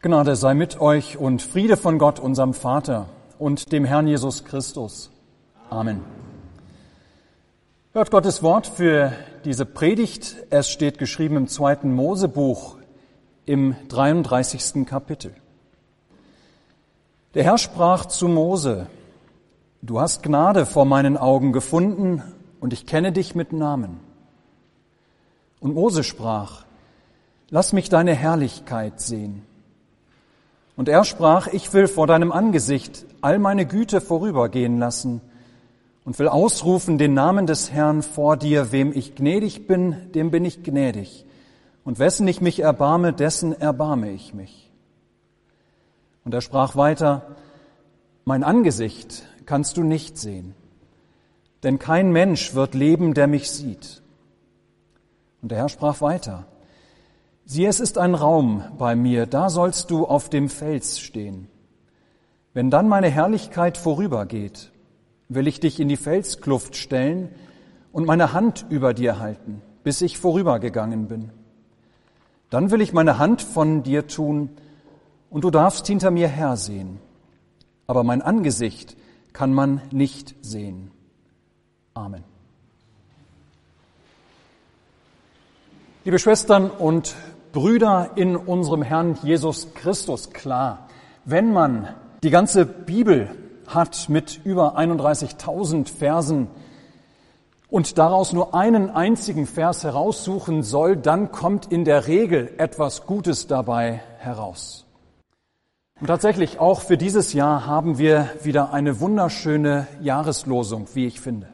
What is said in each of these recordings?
Gnade sei mit euch und Friede von Gott, unserem Vater und dem Herrn Jesus Christus. Amen. Hört Gottes Wort für diese Predigt. Es steht geschrieben im zweiten Mosebuch im 33. Kapitel. Der Herr sprach zu Mose, Du hast Gnade vor meinen Augen gefunden und ich kenne dich mit Namen. Und Mose sprach, Lass mich deine Herrlichkeit sehen. Und er sprach, ich will vor deinem Angesicht all meine Güte vorübergehen lassen und will ausrufen den Namen des Herrn vor dir, wem ich gnädig bin, dem bin ich gnädig. Und wessen ich mich erbarme, dessen erbarme ich mich. Und er sprach weiter, mein Angesicht kannst du nicht sehen, denn kein Mensch wird leben, der mich sieht. Und der Herr sprach weiter, Sieh, es ist ein Raum bei mir, da sollst du auf dem Fels stehen. Wenn dann meine Herrlichkeit vorübergeht, will ich dich in die Felskluft stellen und meine Hand über dir halten, bis ich vorübergegangen bin. Dann will ich meine Hand von dir tun und du darfst hinter mir hersehen. Aber mein Angesicht kann man nicht sehen. Amen. Liebe Schwestern und Brüder in unserem Herrn Jesus Christus klar. Wenn man die ganze Bibel hat mit über 31.000 Versen und daraus nur einen einzigen Vers heraussuchen soll, dann kommt in der Regel etwas Gutes dabei heraus. Und tatsächlich auch für dieses Jahr haben wir wieder eine wunderschöne Jahreslosung, wie ich finde.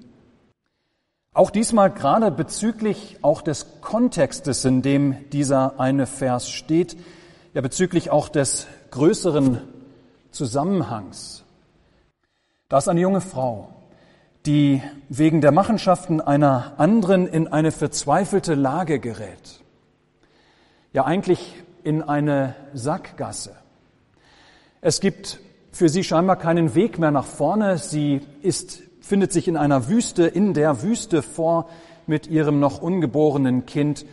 Auch diesmal gerade bezüglich auch des Kontextes, in dem dieser eine Vers steht, ja bezüglich auch des größeren Zusammenhangs. Da ist eine junge Frau, die wegen der Machenschaften einer anderen in eine verzweifelte Lage gerät. Ja eigentlich in eine Sackgasse. Es gibt für sie scheinbar keinen Weg mehr nach vorne. Sie ist findet sich in einer Wüste, in der Wüste vor mit ihrem noch ungeborenen Kind.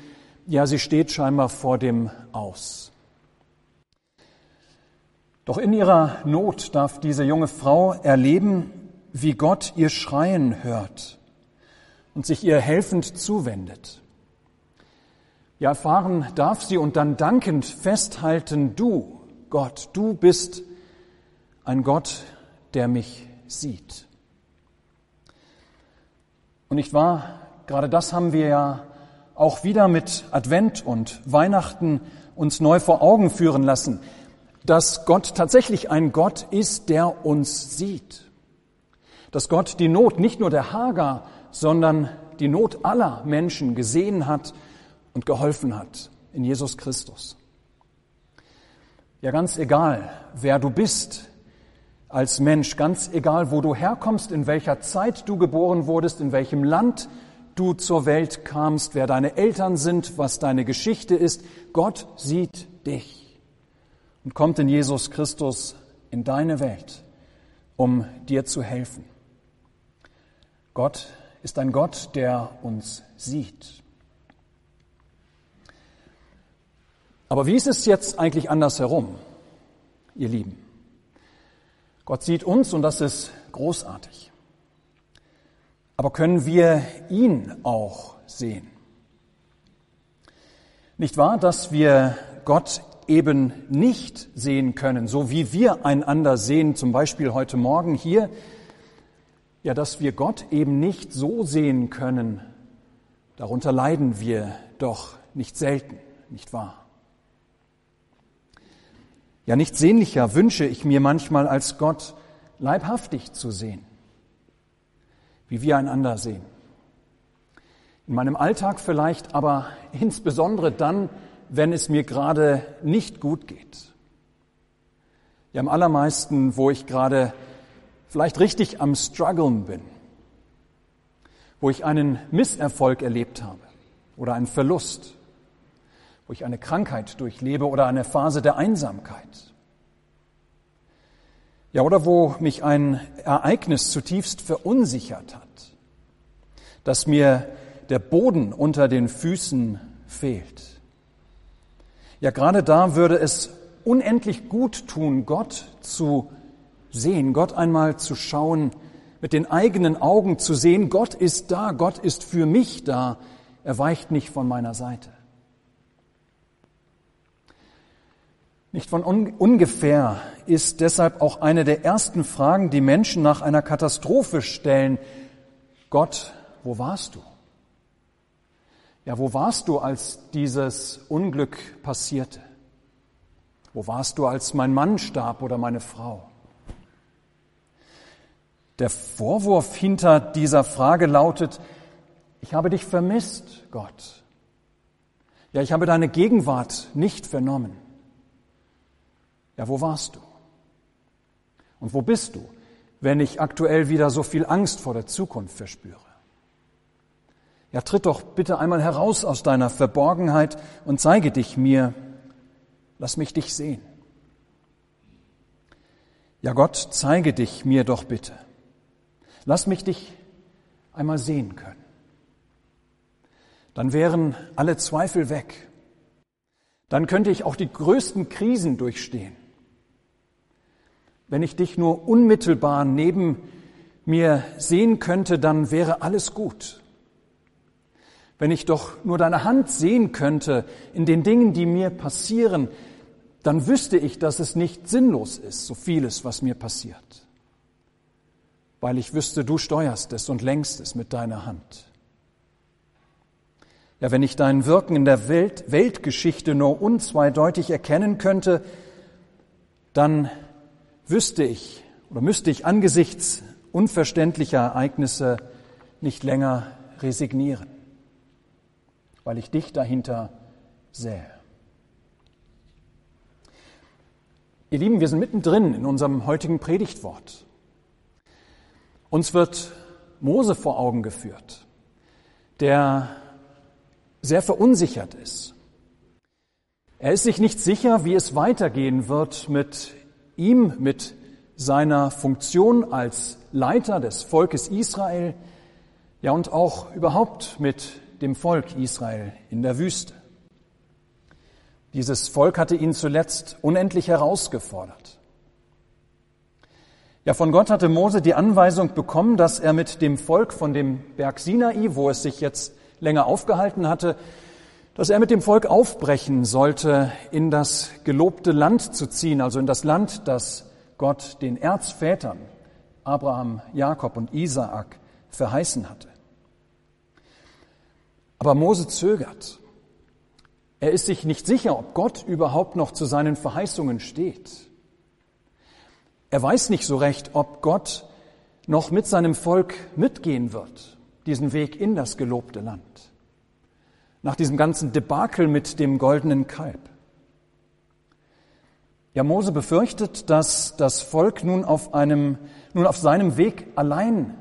Ja, sie steht scheinbar vor dem Aus. Doch in ihrer Not darf diese junge Frau erleben, wie Gott ihr Schreien hört und sich ihr helfend zuwendet. Ja, erfahren darf sie und dann dankend festhalten, du, Gott, du bist ein Gott, der mich sieht. Und nicht wahr? Gerade das haben wir ja auch wieder mit Advent und Weihnachten uns neu vor Augen führen lassen, dass Gott tatsächlich ein Gott ist, der uns sieht. Dass Gott die Not nicht nur der Hager, sondern die Not aller Menschen gesehen hat und geholfen hat in Jesus Christus. Ja, ganz egal, wer du bist, als Mensch, ganz egal, wo du herkommst, in welcher Zeit du geboren wurdest, in welchem Land du zur Welt kamst, wer deine Eltern sind, was deine Geschichte ist. Gott sieht dich und kommt in Jesus Christus in deine Welt, um dir zu helfen. Gott ist ein Gott, der uns sieht. Aber wie ist es jetzt eigentlich andersherum, ihr Lieben? Gott sieht uns und das ist großartig. Aber können wir ihn auch sehen? Nicht wahr, dass wir Gott eben nicht sehen können, so wie wir einander sehen, zum Beispiel heute Morgen hier, ja, dass wir Gott eben nicht so sehen können, darunter leiden wir doch nicht selten, nicht wahr? Ja, nicht sehnlicher wünsche ich mir manchmal als Gott leibhaftig zu sehen, wie wir einander sehen. In meinem Alltag vielleicht, aber insbesondere dann, wenn es mir gerade nicht gut geht. Ja, am allermeisten, wo ich gerade vielleicht richtig am Struggeln bin, wo ich einen Misserfolg erlebt habe oder einen Verlust wo ich eine Krankheit durchlebe oder eine Phase der Einsamkeit. Ja, oder wo mich ein Ereignis zutiefst verunsichert hat, dass mir der Boden unter den Füßen fehlt. Ja, gerade da würde es unendlich gut tun, Gott zu sehen, Gott einmal zu schauen, mit den eigenen Augen zu sehen, Gott ist da, Gott ist für mich da, er weicht nicht von meiner Seite. Nicht von ungefähr ist deshalb auch eine der ersten Fragen, die Menschen nach einer Katastrophe stellen. Gott, wo warst du? Ja, wo warst du, als dieses Unglück passierte? Wo warst du, als mein Mann starb oder meine Frau? Der Vorwurf hinter dieser Frage lautet, ich habe dich vermisst, Gott. Ja, ich habe deine Gegenwart nicht vernommen. Ja, wo warst du? Und wo bist du, wenn ich aktuell wieder so viel Angst vor der Zukunft verspüre? Ja, tritt doch bitte einmal heraus aus deiner Verborgenheit und zeige dich mir. Lass mich dich sehen. Ja, Gott, zeige dich mir doch bitte. Lass mich dich einmal sehen können. Dann wären alle Zweifel weg. Dann könnte ich auch die größten Krisen durchstehen. Wenn ich dich nur unmittelbar neben mir sehen könnte, dann wäre alles gut. Wenn ich doch nur deine Hand sehen könnte in den Dingen, die mir passieren, dann wüsste ich, dass es nicht sinnlos ist, so vieles, was mir passiert. Weil ich wüsste, du steuerst es und lenkst es mit deiner Hand. Ja, wenn ich dein Wirken in der Welt, Weltgeschichte nur unzweideutig erkennen könnte, dann wüsste ich oder müsste ich angesichts unverständlicher Ereignisse nicht länger resignieren, weil ich dich dahinter sähe. Ihr Lieben, wir sind mittendrin in unserem heutigen Predigtwort. Uns wird Mose vor Augen geführt, der sehr verunsichert ist. Er ist sich nicht sicher, wie es weitergehen wird mit ihm mit seiner Funktion als Leiter des Volkes Israel, ja und auch überhaupt mit dem Volk Israel in der Wüste. Dieses Volk hatte ihn zuletzt unendlich herausgefordert. Ja, von Gott hatte Mose die Anweisung bekommen, dass er mit dem Volk von dem Berg Sinai, wo es sich jetzt länger aufgehalten hatte, dass er mit dem Volk aufbrechen sollte, in das gelobte Land zu ziehen, also in das Land, das Gott den Erzvätern, Abraham, Jakob und Isaak, verheißen hatte. Aber Mose zögert. Er ist sich nicht sicher, ob Gott überhaupt noch zu seinen Verheißungen steht. Er weiß nicht so recht, ob Gott noch mit seinem Volk mitgehen wird, diesen Weg in das gelobte Land nach diesem ganzen Debakel mit dem goldenen Kalb. Ja, Mose befürchtet, dass das Volk nun auf einem, nun auf seinem Weg allein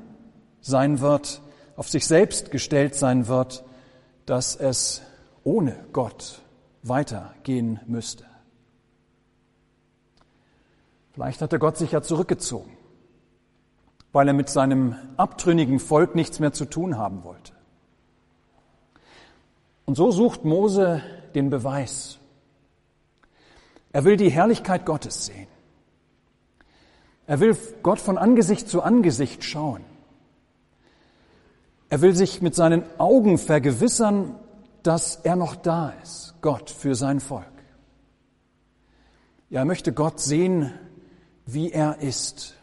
sein wird, auf sich selbst gestellt sein wird, dass es ohne Gott weitergehen müsste. Vielleicht hatte Gott sich ja zurückgezogen, weil er mit seinem abtrünnigen Volk nichts mehr zu tun haben wollte. Und so sucht Mose den Beweis. Er will die Herrlichkeit Gottes sehen. Er will Gott von Angesicht zu Angesicht schauen. Er will sich mit seinen Augen vergewissern, dass er noch da ist, Gott für sein Volk. Ja, er möchte Gott sehen, wie er ist,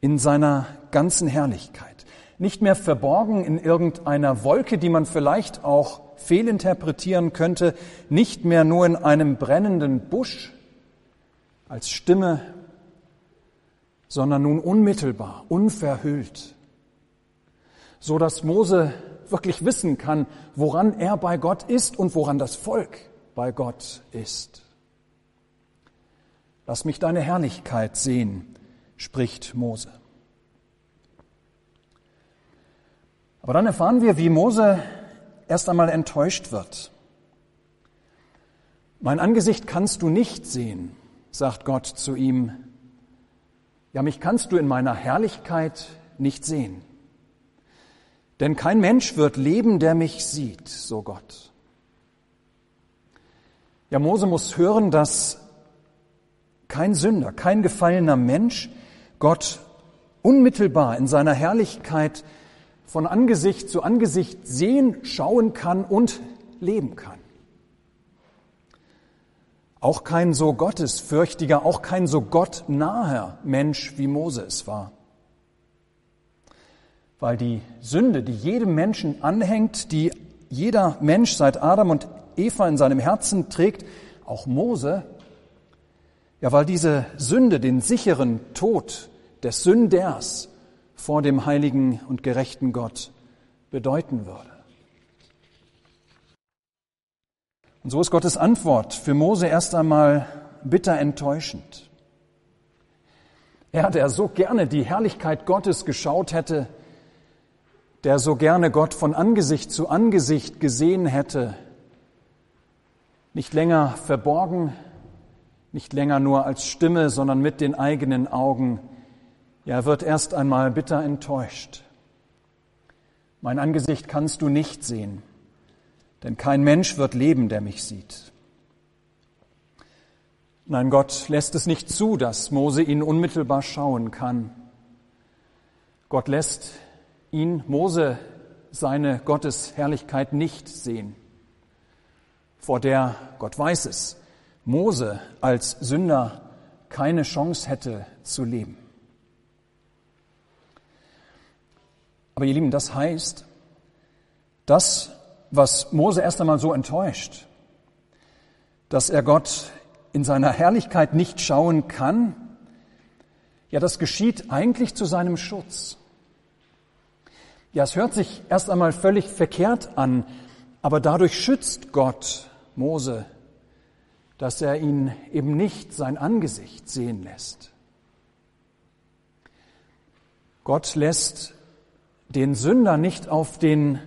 in seiner ganzen Herrlichkeit. Nicht mehr verborgen in irgendeiner Wolke, die man vielleicht auch fehlinterpretieren könnte, nicht mehr nur in einem brennenden Busch als Stimme, sondern nun unmittelbar, unverhüllt, so dass Mose wirklich wissen kann, woran er bei Gott ist und woran das Volk bei Gott ist. Lass mich deine Herrlichkeit sehen, spricht Mose. Aber dann erfahren wir, wie Mose erst einmal enttäuscht wird. Mein Angesicht kannst du nicht sehen, sagt Gott zu ihm. Ja, mich kannst du in meiner Herrlichkeit nicht sehen. Denn kein Mensch wird leben, der mich sieht, so Gott. Ja, Mose muss hören, dass kein Sünder, kein gefallener Mensch Gott unmittelbar in seiner Herrlichkeit von Angesicht zu Angesicht sehen, schauen kann und leben kann. Auch kein so gottesfürchtiger, auch kein so gottnaher Mensch wie Mose es war. Weil die Sünde, die jedem Menschen anhängt, die jeder Mensch seit Adam und Eva in seinem Herzen trägt, auch Mose, ja, weil diese Sünde den sicheren Tod des Sünders vor dem heiligen und gerechten Gott bedeuten würde. Und so ist Gottes Antwort für Mose erst einmal bitter enttäuschend. Er, der so gerne die Herrlichkeit Gottes geschaut hätte, der so gerne Gott von Angesicht zu Angesicht gesehen hätte, nicht länger verborgen, nicht länger nur als Stimme, sondern mit den eigenen Augen, ja, er wird erst einmal bitter enttäuscht. Mein Angesicht kannst du nicht sehen denn kein Mensch wird leben, der mich sieht. Nein, Gott lässt es nicht zu, dass Mose ihn unmittelbar schauen kann. Gott lässt ihn, Mose, seine Gottesherrlichkeit nicht sehen, vor der, Gott weiß es, Mose als Sünder keine Chance hätte zu leben. Aber ihr Lieben, das heißt, dass was Mose erst einmal so enttäuscht, dass er Gott in seiner Herrlichkeit nicht schauen kann, ja, das geschieht eigentlich zu seinem Schutz. Ja, es hört sich erst einmal völlig verkehrt an, aber dadurch schützt Gott Mose, dass er ihn eben nicht sein Angesicht sehen lässt. Gott lässt den Sünder nicht auf den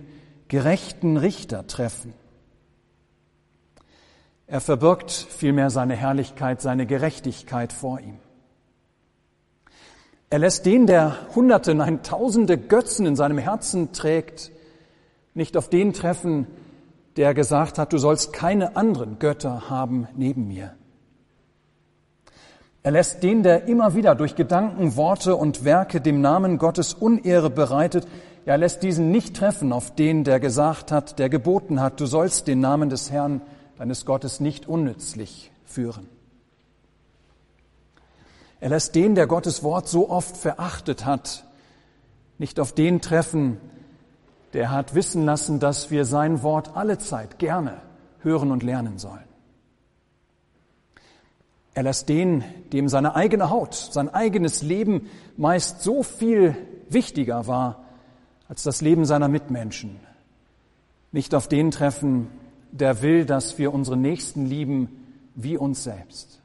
gerechten Richter treffen. Er verbirgt vielmehr seine Herrlichkeit, seine Gerechtigkeit vor ihm. Er lässt den, der Hunderte, nein Tausende Götzen in seinem Herzen trägt, nicht auf den treffen, der gesagt hat, du sollst keine anderen Götter haben neben mir. Er lässt den, der immer wieder durch Gedanken, Worte und Werke dem Namen Gottes Unehre bereitet, er lässt diesen nicht treffen auf den, der gesagt hat, der geboten hat, du sollst den Namen des Herrn, deines Gottes, nicht unnützlich führen. Er lässt den, der Gottes Wort so oft verachtet hat, nicht auf den treffen, der hat wissen lassen, dass wir sein Wort alle Zeit gerne hören und lernen sollen. Er lässt den, dem seine eigene Haut, sein eigenes Leben meist so viel wichtiger war, als das Leben seiner Mitmenschen. Nicht auf den treffen, der will, dass wir unsere Nächsten lieben wie uns selbst.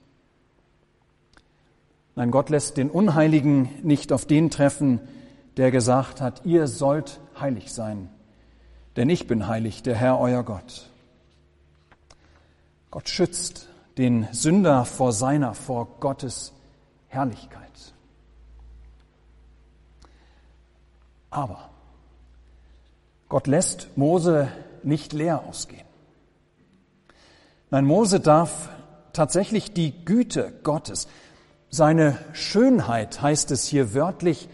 Nein, Gott lässt den Unheiligen nicht auf den treffen, der gesagt hat, ihr sollt heilig sein, denn ich bin heilig, der Herr euer Gott. Gott schützt den Sünder vor seiner, vor Gottes Herrlichkeit. Aber Gott lässt Mose nicht leer ausgehen. Nein, Mose darf tatsächlich die Güte Gottes, seine Schönheit heißt es hier wörtlich,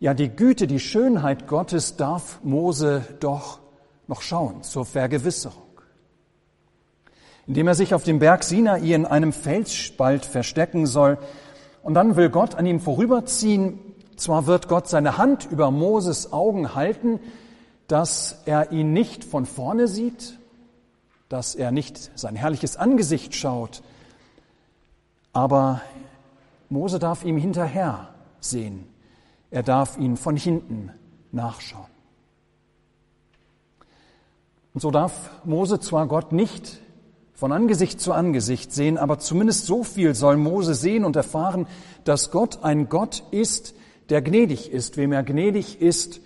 ja die Güte, die Schönheit Gottes darf Mose doch noch schauen zur Vergewisserung. Indem er sich auf dem Berg Sinai in einem Felsspalt verstecken soll, und dann will Gott an ihm vorüberziehen, zwar wird Gott seine Hand über Moses Augen halten, dass er ihn nicht von vorne sieht, dass er nicht sein herrliches Angesicht schaut, aber Mose darf ihm hinterher sehen. Er darf ihn von hinten nachschauen. Und so darf Mose zwar Gott nicht von Angesicht zu Angesicht sehen, aber zumindest so viel soll Mose sehen und erfahren, dass Gott ein Gott ist, der gnädig ist. Wem er gnädig ist,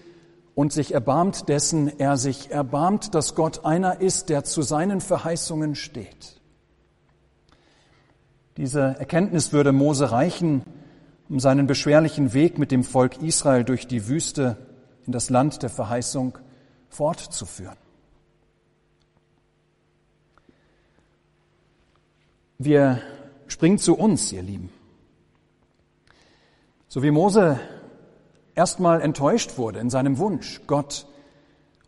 und sich erbarmt dessen er sich erbarmt, dass Gott einer ist, der zu seinen Verheißungen steht. Diese Erkenntnis würde Mose reichen, um seinen beschwerlichen Weg mit dem Volk Israel durch die Wüste in das Land der Verheißung fortzuführen. Wir springt zu uns, ihr Lieben. So wie Mose erstmal enttäuscht wurde in seinem Wunsch, Gott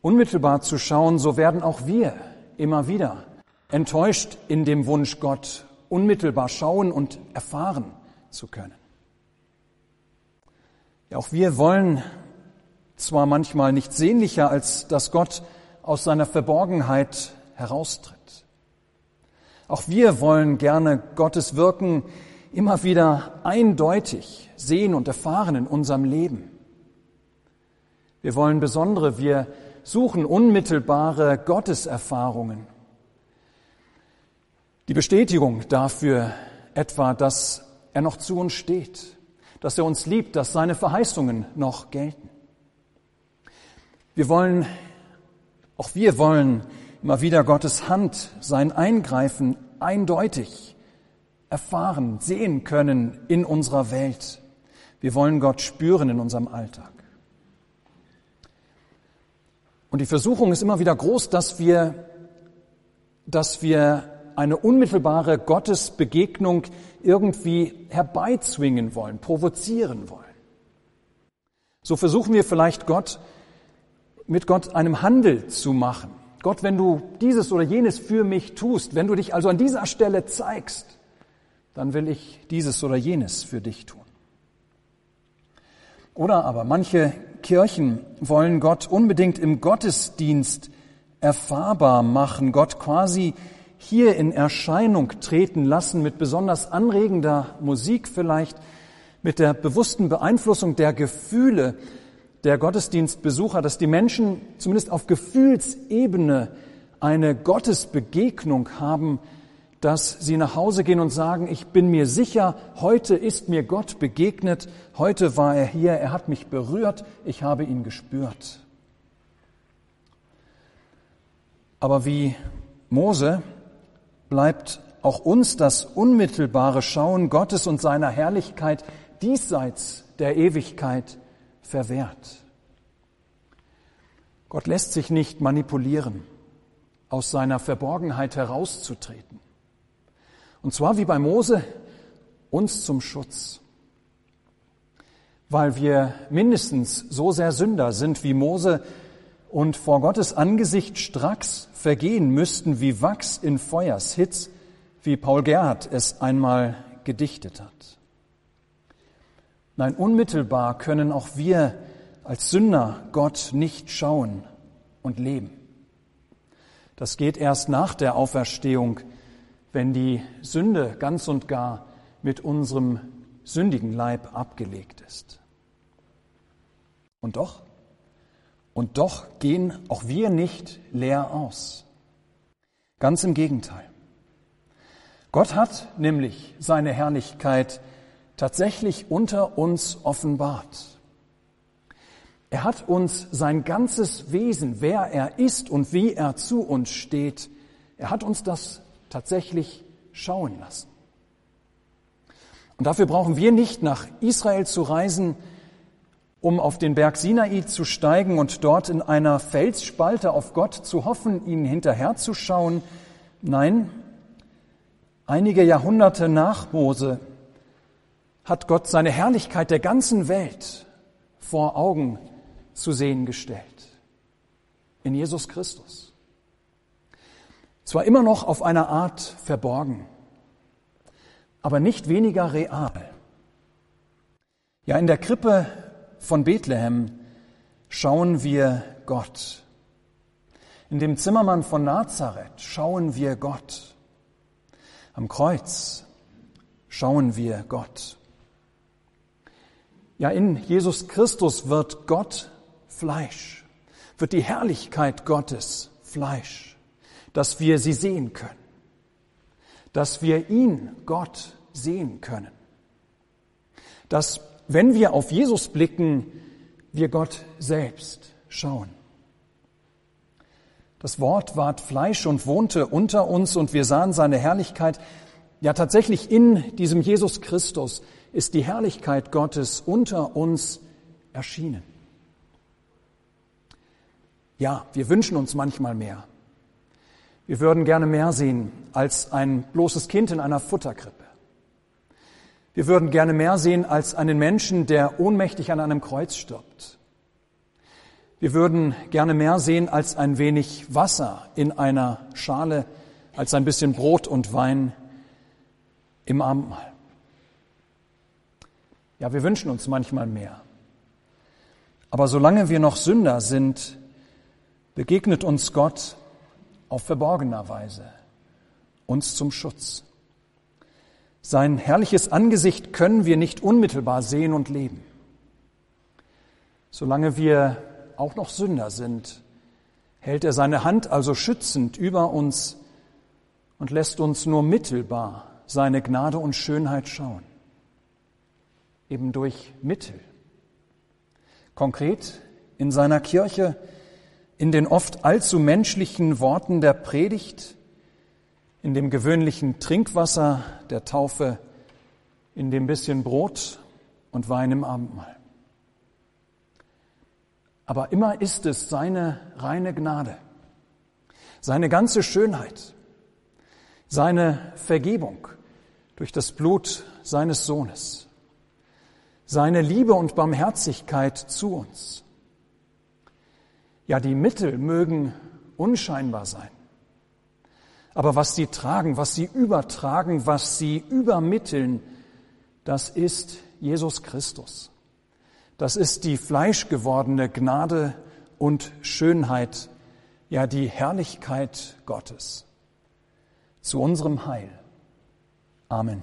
unmittelbar zu schauen, so werden auch wir immer wieder enttäuscht in dem Wunsch, Gott unmittelbar schauen und erfahren zu können. Ja, auch wir wollen zwar manchmal nicht sehnlicher, als dass Gott aus seiner Verborgenheit heraustritt. Auch wir wollen gerne Gottes Wirken immer wieder eindeutig sehen und erfahren in unserem Leben. Wir wollen besondere, wir suchen unmittelbare Gotteserfahrungen. Die Bestätigung dafür etwa, dass er noch zu uns steht, dass er uns liebt, dass seine Verheißungen noch gelten. Wir wollen, auch wir wollen immer wieder Gottes Hand, sein Eingreifen eindeutig erfahren, sehen können in unserer Welt. Wir wollen Gott spüren in unserem Alltag. Und die Versuchung ist immer wieder groß, dass wir, dass wir eine unmittelbare Gottesbegegnung irgendwie herbeizwingen wollen, provozieren wollen. So versuchen wir vielleicht Gott, mit Gott einem Handel zu machen. Gott, wenn du dieses oder jenes für mich tust, wenn du dich also an dieser Stelle zeigst, dann will ich dieses oder jenes für dich tun. Oder aber manche Kirchen wollen Gott unbedingt im Gottesdienst erfahrbar machen, Gott quasi hier in Erscheinung treten lassen mit besonders anregender Musik vielleicht, mit der bewussten Beeinflussung der Gefühle der Gottesdienstbesucher, dass die Menschen zumindest auf Gefühlsebene eine Gottesbegegnung haben, dass sie nach Hause gehen und sagen, ich bin mir sicher, heute ist mir Gott begegnet, heute war er hier, er hat mich berührt, ich habe ihn gespürt. Aber wie Mose bleibt auch uns das unmittelbare Schauen Gottes und seiner Herrlichkeit diesseits der Ewigkeit verwehrt. Gott lässt sich nicht manipulieren, aus seiner Verborgenheit herauszutreten. Und zwar wie bei Mose uns zum Schutz. Weil wir mindestens so sehr Sünder sind wie Mose und vor Gottes Angesicht stracks vergehen müssten wie Wachs in Feuershitz, wie Paul Gerhard es einmal gedichtet hat. Nein, unmittelbar können auch wir als Sünder Gott nicht schauen und leben. Das geht erst nach der Auferstehung, wenn die Sünde ganz und gar mit unserem sündigen Leib abgelegt ist. Und doch, und doch gehen auch wir nicht leer aus. Ganz im Gegenteil. Gott hat nämlich seine Herrlichkeit tatsächlich unter uns offenbart. Er hat uns sein ganzes Wesen, wer er ist und wie er zu uns steht, er hat uns das tatsächlich schauen lassen. Und dafür brauchen wir nicht nach Israel zu reisen, um auf den Berg Sinai zu steigen und dort in einer Felsspalte auf Gott zu hoffen, ihnen hinterherzuschauen. Nein, einige Jahrhunderte nach Mose hat Gott seine Herrlichkeit der ganzen Welt vor Augen zu sehen gestellt. In Jesus Christus. Zwar immer noch auf eine Art verborgen, aber nicht weniger real. Ja, in der Krippe von Bethlehem schauen wir Gott. In dem Zimmermann von Nazareth schauen wir Gott. Am Kreuz schauen wir Gott. Ja, in Jesus Christus wird Gott Fleisch, wird die Herrlichkeit Gottes Fleisch dass wir sie sehen können, dass wir ihn, Gott, sehen können, dass wenn wir auf Jesus blicken, wir Gott selbst schauen. Das Wort ward Fleisch und wohnte unter uns und wir sahen seine Herrlichkeit. Ja, tatsächlich in diesem Jesus Christus ist die Herrlichkeit Gottes unter uns erschienen. Ja, wir wünschen uns manchmal mehr. Wir würden gerne mehr sehen als ein bloßes Kind in einer Futterkrippe. Wir würden gerne mehr sehen als einen Menschen, der ohnmächtig an einem Kreuz stirbt. Wir würden gerne mehr sehen als ein wenig Wasser in einer Schale, als ein bisschen Brot und Wein im Abendmahl. Ja, wir wünschen uns manchmal mehr. Aber solange wir noch Sünder sind, begegnet uns Gott auf verborgener Weise, uns zum Schutz. Sein herrliches Angesicht können wir nicht unmittelbar sehen und leben. Solange wir auch noch Sünder sind, hält er seine Hand also schützend über uns und lässt uns nur mittelbar seine Gnade und Schönheit schauen. Eben durch Mittel. Konkret in seiner Kirche, in den oft allzu menschlichen Worten der Predigt, in dem gewöhnlichen Trinkwasser der Taufe, in dem bisschen Brot und Wein im Abendmahl. Aber immer ist es seine reine Gnade, seine ganze Schönheit, seine Vergebung durch das Blut seines Sohnes, seine Liebe und Barmherzigkeit zu uns. Ja, die Mittel mögen unscheinbar sein. Aber was sie tragen, was sie übertragen, was sie übermitteln, das ist Jesus Christus. Das ist die fleischgewordene Gnade und Schönheit, ja die Herrlichkeit Gottes zu unserem Heil. Amen.